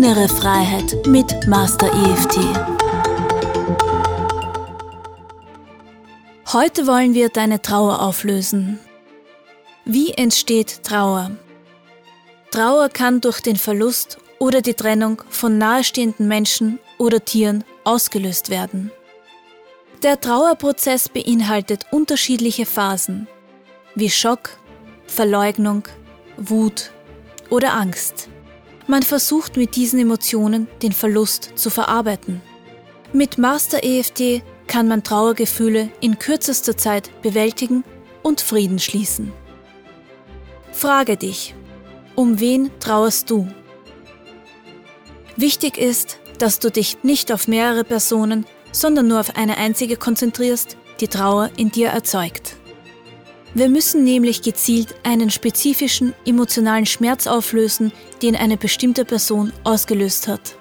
Innere Freiheit mit Master EFT. Heute wollen wir deine Trauer auflösen. Wie entsteht Trauer? Trauer kann durch den Verlust oder die Trennung von nahestehenden Menschen oder Tieren ausgelöst werden. Der Trauerprozess beinhaltet unterschiedliche Phasen wie Schock, Verleugnung, Wut oder Angst. Man versucht mit diesen Emotionen den Verlust zu verarbeiten. Mit Master EFT kann man Trauergefühle in kürzester Zeit bewältigen und Frieden schließen. Frage dich, um wen trauerst du? Wichtig ist, dass du dich nicht auf mehrere Personen, sondern nur auf eine einzige konzentrierst, die Trauer in dir erzeugt. Wir müssen nämlich gezielt einen spezifischen emotionalen Schmerz auflösen, den eine bestimmte Person ausgelöst hat.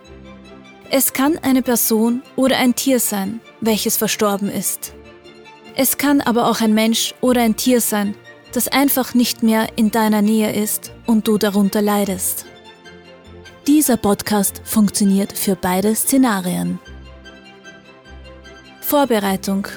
Es kann eine Person oder ein Tier sein, welches verstorben ist. Es kann aber auch ein Mensch oder ein Tier sein, das einfach nicht mehr in deiner Nähe ist und du darunter leidest. Dieser Podcast funktioniert für beide Szenarien. Vorbereitung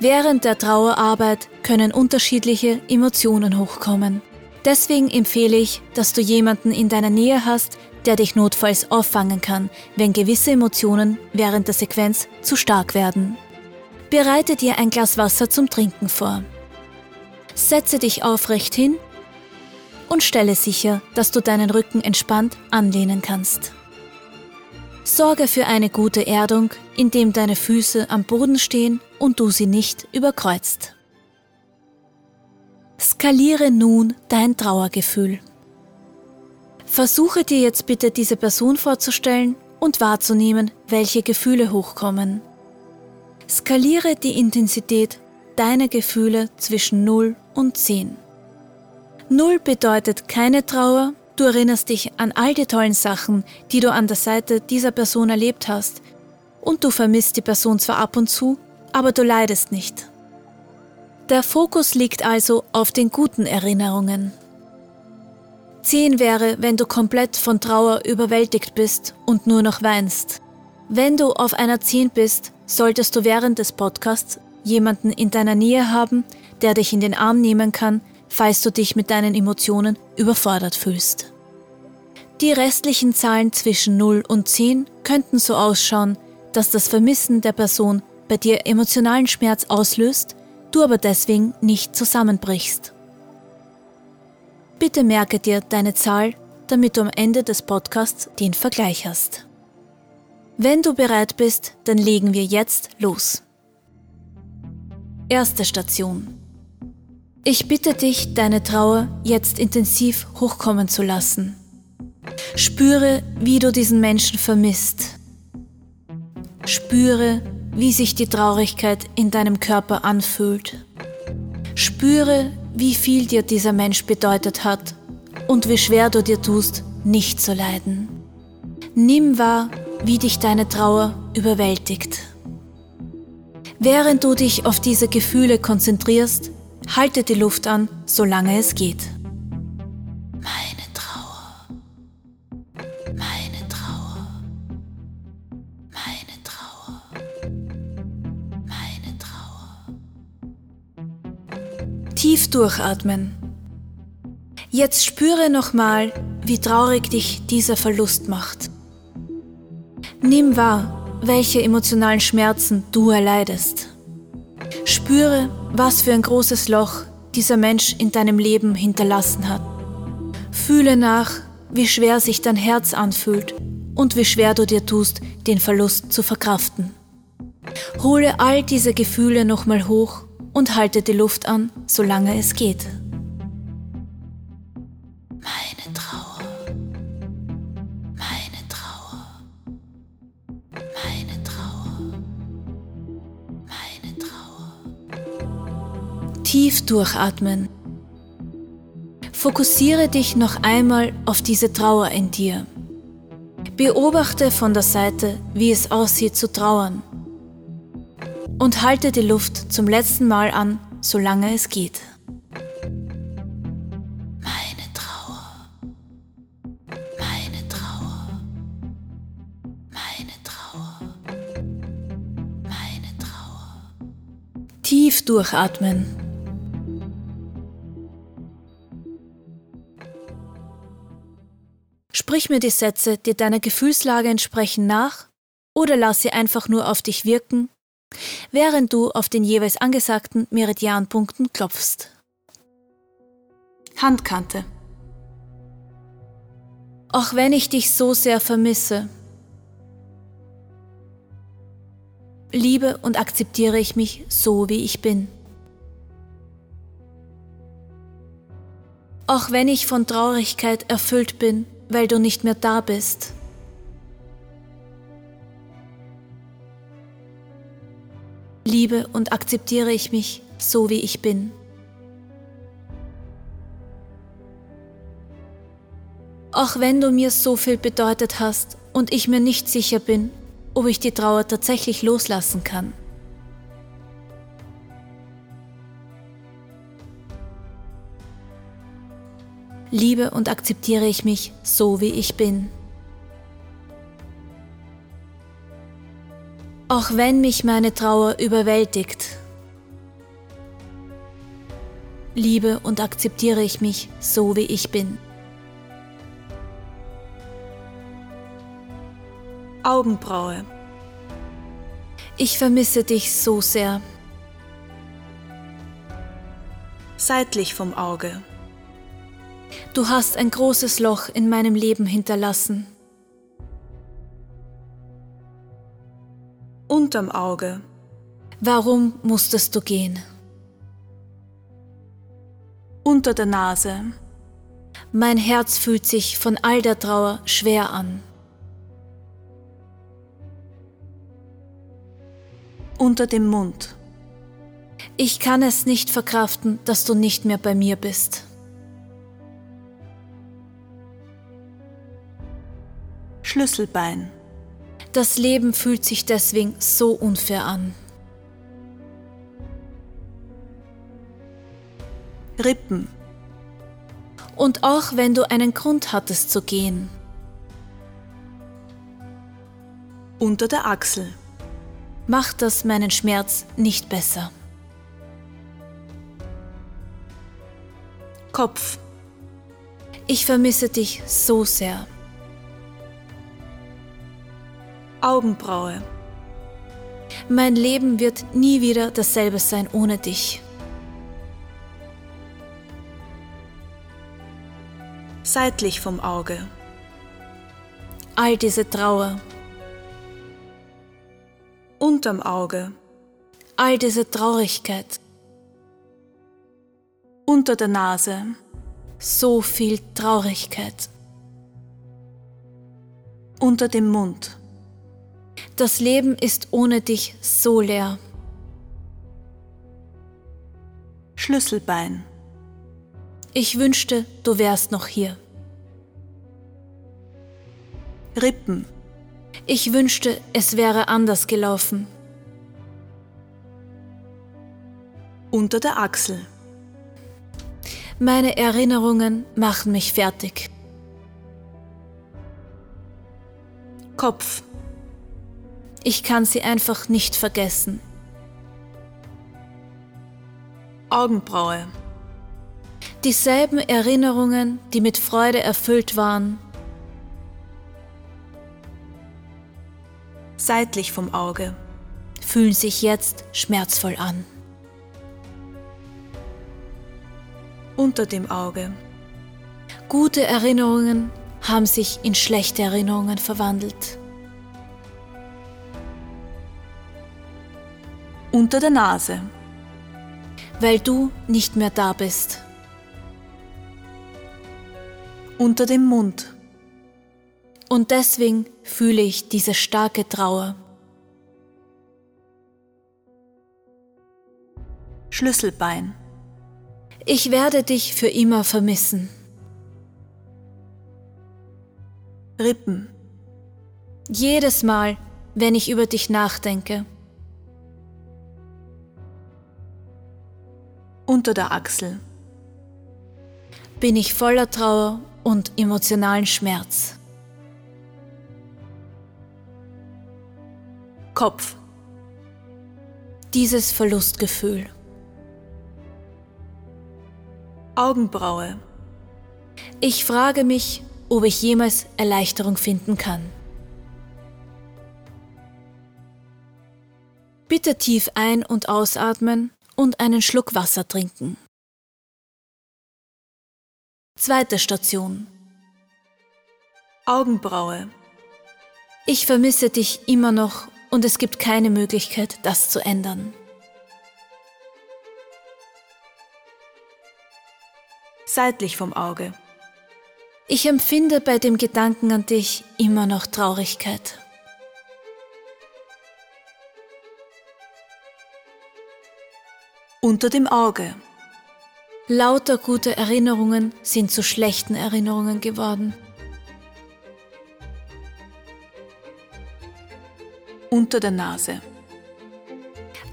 Während der Trauerarbeit können unterschiedliche Emotionen hochkommen. Deswegen empfehle ich, dass du jemanden in deiner Nähe hast, der dich notfalls auffangen kann, wenn gewisse Emotionen während der Sequenz zu stark werden. Bereite dir ein Glas Wasser zum Trinken vor. Setze dich aufrecht hin und stelle sicher, dass du deinen Rücken entspannt anlehnen kannst. Sorge für eine gute Erdung, indem deine Füße am Boden stehen und du sie nicht überkreuzt. Skaliere nun dein Trauergefühl. Versuche dir jetzt bitte diese Person vorzustellen und wahrzunehmen, welche Gefühle hochkommen. Skaliere die Intensität deiner Gefühle zwischen 0 und 10. 0 bedeutet keine Trauer, Du erinnerst dich an all die tollen Sachen, die du an der Seite dieser Person erlebt hast. Und du vermisst die Person zwar ab und zu, aber du leidest nicht. Der Fokus liegt also auf den guten Erinnerungen. 10 wäre, wenn du komplett von Trauer überwältigt bist und nur noch weinst. Wenn du auf einer 10 bist, solltest du während des Podcasts jemanden in deiner Nähe haben, der dich in den Arm nehmen kann, falls du dich mit deinen Emotionen überfordert fühlst. Die restlichen Zahlen zwischen 0 und 10 könnten so ausschauen, dass das Vermissen der Person bei dir emotionalen Schmerz auslöst, du aber deswegen nicht zusammenbrichst. Bitte merke dir deine Zahl, damit du am Ende des Podcasts den Vergleich hast. Wenn du bereit bist, dann legen wir jetzt los. Erste Station. Ich bitte dich, deine Trauer jetzt intensiv hochkommen zu lassen. Spüre, wie du diesen Menschen vermisst. Spüre, wie sich die Traurigkeit in deinem Körper anfühlt. Spüre, wie viel dir dieser Mensch bedeutet hat und wie schwer du dir tust, nicht zu leiden. Nimm wahr, wie dich deine Trauer überwältigt. Während du dich auf diese Gefühle konzentrierst, Halte die Luft an, solange es geht. Tief durchatmen. Jetzt spüre nochmal, wie traurig dich dieser Verlust macht. Nimm wahr, welche emotionalen Schmerzen du erleidest. Spüre, was für ein großes Loch dieser Mensch in deinem Leben hinterlassen hat. Fühle nach, wie schwer sich dein Herz anfühlt und wie schwer du dir tust, den Verlust zu verkraften. Hole all diese Gefühle nochmal hoch und halte die Luft an, solange es geht. Tief durchatmen. Fokussiere dich noch einmal auf diese Trauer in dir. Beobachte von der Seite, wie es aussieht zu trauern und halte die Luft zum letzten Mal an, solange es geht. Meine Trauer. Meine Trauer. Meine Trauer. Meine Trauer. Tief durchatmen. Sprich mir die Sätze, die deiner Gefühlslage entsprechen, nach oder lass sie einfach nur auf dich wirken während du auf den jeweils angesagten Meridianpunkten klopfst. Handkante. Auch wenn ich dich so sehr vermisse, liebe und akzeptiere ich mich so, wie ich bin. Auch wenn ich von Traurigkeit erfüllt bin, weil du nicht mehr da bist. Liebe und akzeptiere ich mich so, wie ich bin. Auch wenn du mir so viel bedeutet hast und ich mir nicht sicher bin, ob ich die Trauer tatsächlich loslassen kann. Liebe und akzeptiere ich mich so, wie ich bin. Auch wenn mich meine Trauer überwältigt, liebe und akzeptiere ich mich so, wie ich bin. Augenbraue. Ich vermisse dich so sehr. Seitlich vom Auge. Du hast ein großes Loch in meinem Leben hinterlassen. Unterm Auge. Warum musstest du gehen? Unter der Nase. Mein Herz fühlt sich von all der Trauer schwer an. unter dem Mund. Ich kann es nicht verkraften, dass du nicht mehr bei mir bist. Schlüsselbein. Das Leben fühlt sich deswegen so unfair an. Rippen. Und auch wenn du einen Grund hattest zu gehen. Unter der Achsel macht das meinen Schmerz nicht besser. Kopf. Ich vermisse dich so sehr. Augenbraue. Mein Leben wird nie wieder dasselbe sein ohne dich. Seitlich vom Auge. All diese Trauer, unterm Auge. All diese Traurigkeit. Unter der Nase. So viel Traurigkeit. Unter dem Mund. Das Leben ist ohne dich so leer. Schlüsselbein. Ich wünschte, du wärst noch hier. Rippen. Ich wünschte, es wäre anders gelaufen. Unter der Achsel. Meine Erinnerungen machen mich fertig. Kopf. Ich kann sie einfach nicht vergessen. Augenbraue. Dieselben Erinnerungen, die mit Freude erfüllt waren, seitlich vom Auge, fühlen sich jetzt schmerzvoll an. Unter dem Auge. Gute Erinnerungen haben sich in schlechte Erinnerungen verwandelt. Unter der Nase. Weil du nicht mehr da bist. Unter dem Mund und deswegen fühle ich diese starke Trauer. Schlüsselbein. Ich werde dich für immer vermissen. Rippen. Jedes Mal, wenn ich über dich nachdenke. Unter der Achsel. Bin ich voller Trauer und emotionalen Schmerz. Kopf. Dieses Verlustgefühl. Augenbraue. Ich frage mich, ob ich jemals Erleichterung finden kann. Bitte tief ein- und ausatmen und einen Schluck Wasser trinken. Zweite Station. Augenbraue. Ich vermisse dich immer noch und es gibt keine Möglichkeit, das zu ändern. Seitlich vom Auge. Ich empfinde bei dem Gedanken an dich immer noch Traurigkeit. Unter dem Auge. Lauter gute Erinnerungen sind zu schlechten Erinnerungen geworden. Unter der Nase.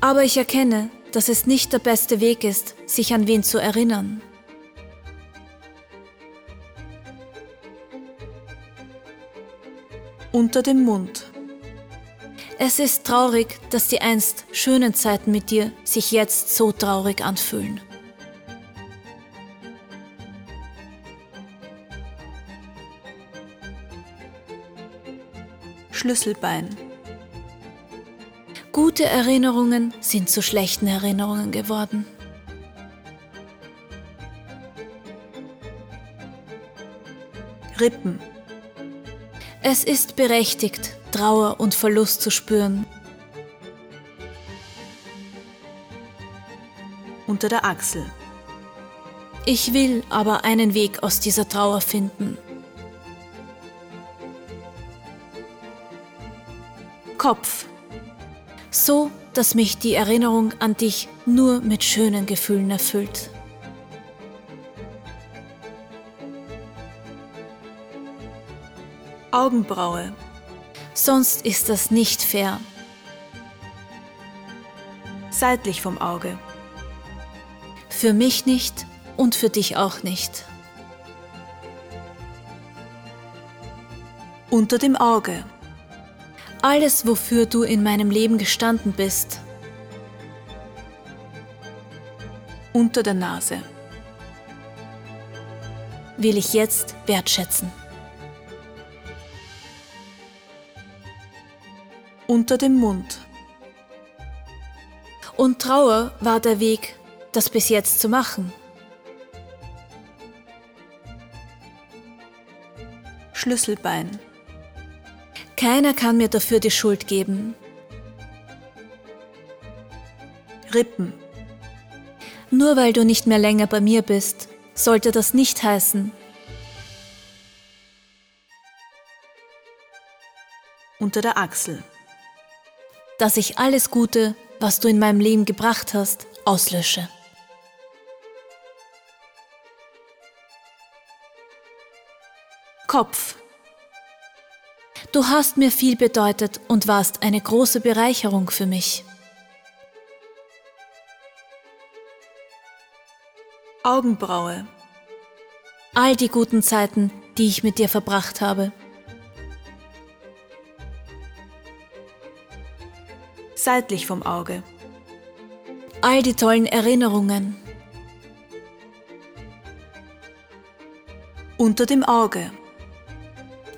Aber ich erkenne, dass es nicht der beste Weg ist, sich an wen zu erinnern. Unter dem Mund. Es ist traurig, dass die einst schönen Zeiten mit dir sich jetzt so traurig anfühlen. Schlüsselbein. Gute Erinnerungen sind zu schlechten Erinnerungen geworden. Rippen. Es ist berechtigt, Trauer und Verlust zu spüren. Unter der Achsel. Ich will aber einen Weg aus dieser Trauer finden. Kopf. So, dass mich die Erinnerung an dich nur mit schönen Gefühlen erfüllt. Augenbraue. Sonst ist das nicht fair. Seitlich vom Auge. Für mich nicht und für dich auch nicht. Unter dem Auge alles, wofür du in meinem Leben gestanden bist. Unter der Nase. Will ich jetzt wertschätzen. Unter dem Mund. Und Trauer war der Weg, das bis jetzt zu machen. Schlüsselbein. Keiner kann mir dafür die Schuld geben. Rippen. Nur weil du nicht mehr länger bei mir bist, sollte das nicht heißen. Unter der Achsel. Dass ich alles Gute, was du in meinem Leben gebracht hast, auslösche. Kopf. Du hast mir viel bedeutet und warst eine große Bereicherung für mich. Augenbraue. All die guten Zeiten, die ich mit dir verbracht habe. Seitlich vom Auge. All die tollen Erinnerungen. Unter dem Auge.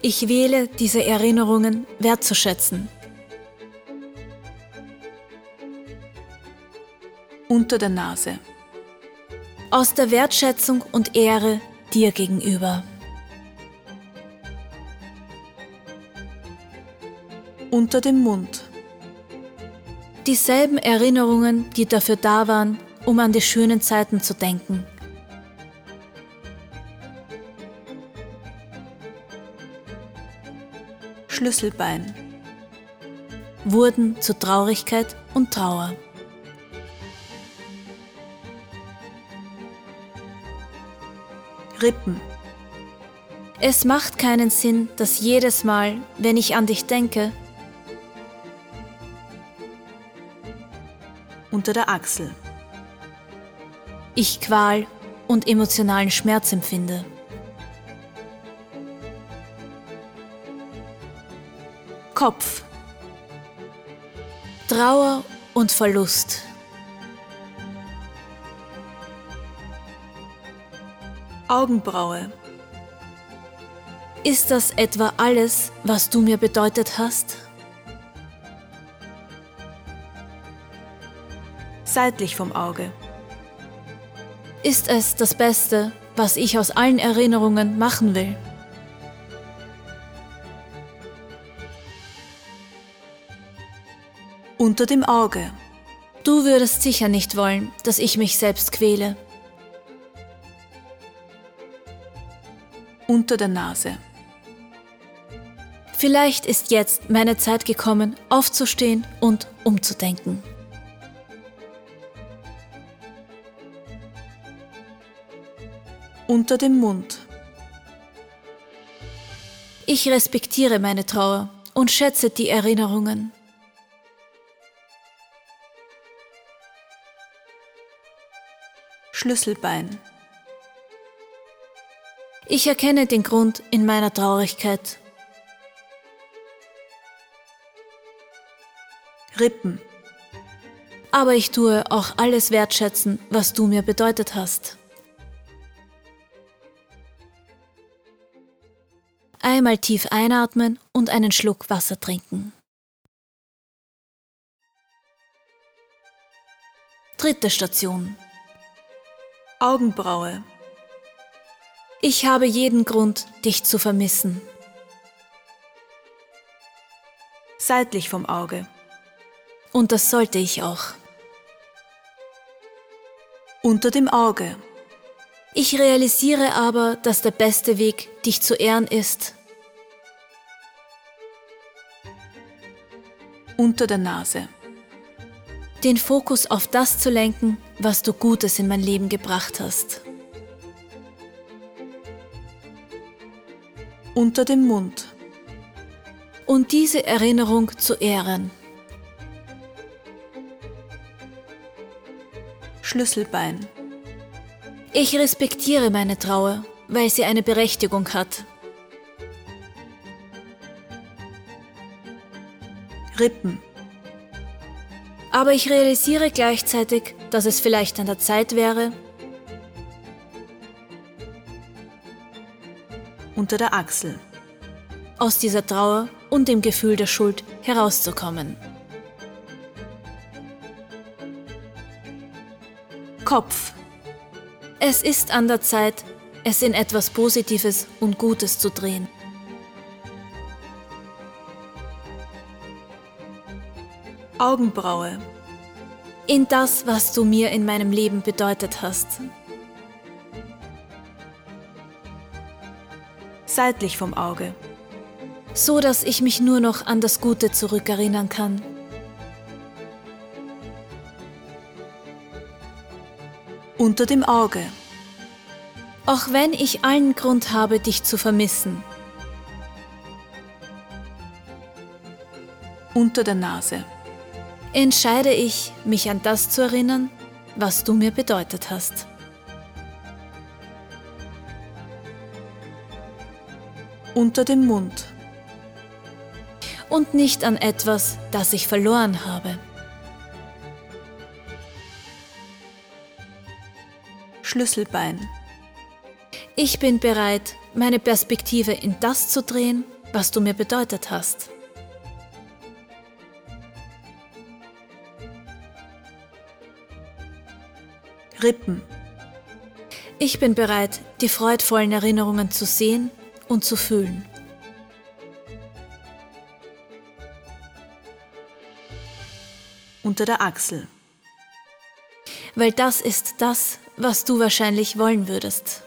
Ich wähle, diese Erinnerungen wertzuschätzen. Unter der Nase. Aus der Wertschätzung und Ehre dir gegenüber. Unter dem Mund. Dieselben Erinnerungen, die dafür da waren, um an die schönen Zeiten zu denken. Schlüsselbein wurden zu Traurigkeit und Trauer. Rippen. Es macht keinen Sinn, dass jedes Mal, wenn ich an dich denke, unter der Achsel ich Qual und emotionalen Schmerz empfinde. Kopf. Trauer und Verlust. Augenbraue. Ist das etwa alles, was du mir bedeutet hast? Seitlich vom Auge. Ist es das Beste, was ich aus allen Erinnerungen machen will? Unter dem Auge. Du würdest sicher nicht wollen, dass ich mich selbst quäle. Unter der Nase. Vielleicht ist jetzt meine Zeit gekommen, aufzustehen und umzudenken. Unter dem Mund. Ich respektiere meine Trauer und schätze die Erinnerungen. Schlüsselbein. Ich erkenne den Grund in meiner Traurigkeit. Rippen. Aber ich tue auch alles wertschätzen, was du mir bedeutet hast. Einmal tief einatmen und einen Schluck Wasser trinken. Dritte Station. Augenbraue. Ich habe jeden Grund, dich zu vermissen. Seitlich vom Auge. Und das sollte ich auch. Unter dem Auge. Ich realisiere aber, dass der beste Weg, dich zu ehren, ist. Unter der Nase. Den Fokus auf das zu lenken, was du Gutes in mein Leben gebracht hast. Unter dem Mund. Und diese Erinnerung zu ehren. Schlüsselbein. Ich respektiere meine Trauer, weil sie eine Berechtigung hat. Rippen. Aber ich realisiere gleichzeitig, dass es vielleicht an der Zeit wäre, unter der Achsel, aus dieser Trauer und dem Gefühl der Schuld herauszukommen. Kopf. Es ist an der Zeit, es in etwas Positives und Gutes zu drehen. Augenbraue. In das, was du mir in meinem Leben bedeutet hast. Seitlich vom Auge. So dass ich mich nur noch an das Gute zurückerinnern kann. Unter dem Auge. Auch wenn ich allen Grund habe, dich zu vermissen. Unter der Nase entscheide ich, mich an das zu erinnern, was du mir bedeutet hast. Unter dem Mund. Und nicht an etwas, das ich verloren habe. Schlüsselbein. Ich bin bereit, meine Perspektive in das zu drehen, was du mir bedeutet hast. Rippen. Ich bin bereit, die freudvollen Erinnerungen zu sehen und zu fühlen. Unter der Achsel. Weil das ist das, was du wahrscheinlich wollen würdest.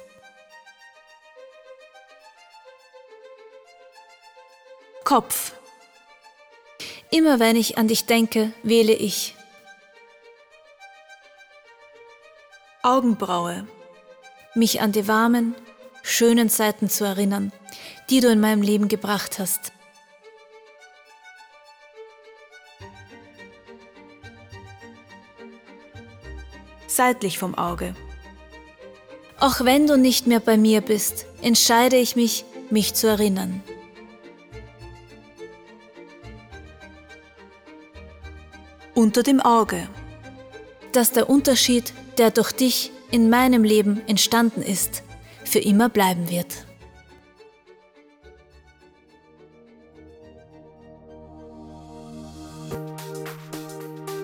Kopf. Immer wenn ich an dich denke, wähle ich Augenbraue. Mich an die warmen, schönen Zeiten zu erinnern, die du in meinem Leben gebracht hast. Seitlich vom Auge. Auch wenn du nicht mehr bei mir bist, entscheide ich mich, mich zu erinnern. Unter dem Auge. Dass der Unterschied der durch dich in meinem Leben entstanden ist, für immer bleiben wird.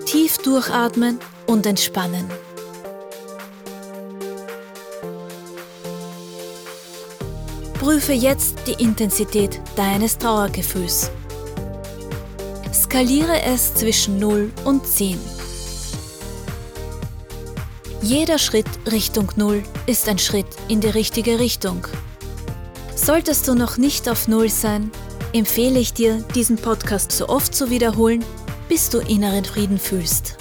Tief durchatmen und entspannen. Prüfe jetzt die Intensität deines Trauergefühls. Skaliere es zwischen 0 und 10. Jeder Schritt Richtung 0 ist ein Schritt in die richtige Richtung. Solltest du noch nicht auf 0 sein, empfehle ich dir, diesen Podcast so oft zu wiederholen, bis du inneren Frieden fühlst.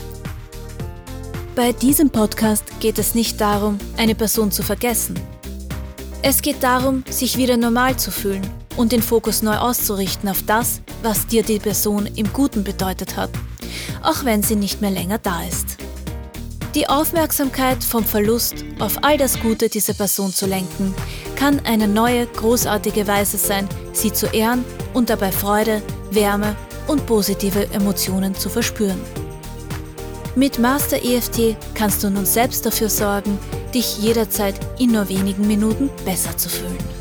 Bei diesem Podcast geht es nicht darum, eine Person zu vergessen. Es geht darum, sich wieder normal zu fühlen und den Fokus neu auszurichten auf das, was dir die Person im Guten bedeutet hat, auch wenn sie nicht mehr länger da ist. Die Aufmerksamkeit vom Verlust auf all das Gute dieser Person zu lenken, kann eine neue, großartige Weise sein, sie zu ehren und dabei Freude, Wärme und positive Emotionen zu verspüren. Mit Master EFT kannst du nun selbst dafür sorgen, dich jederzeit in nur wenigen Minuten besser zu fühlen.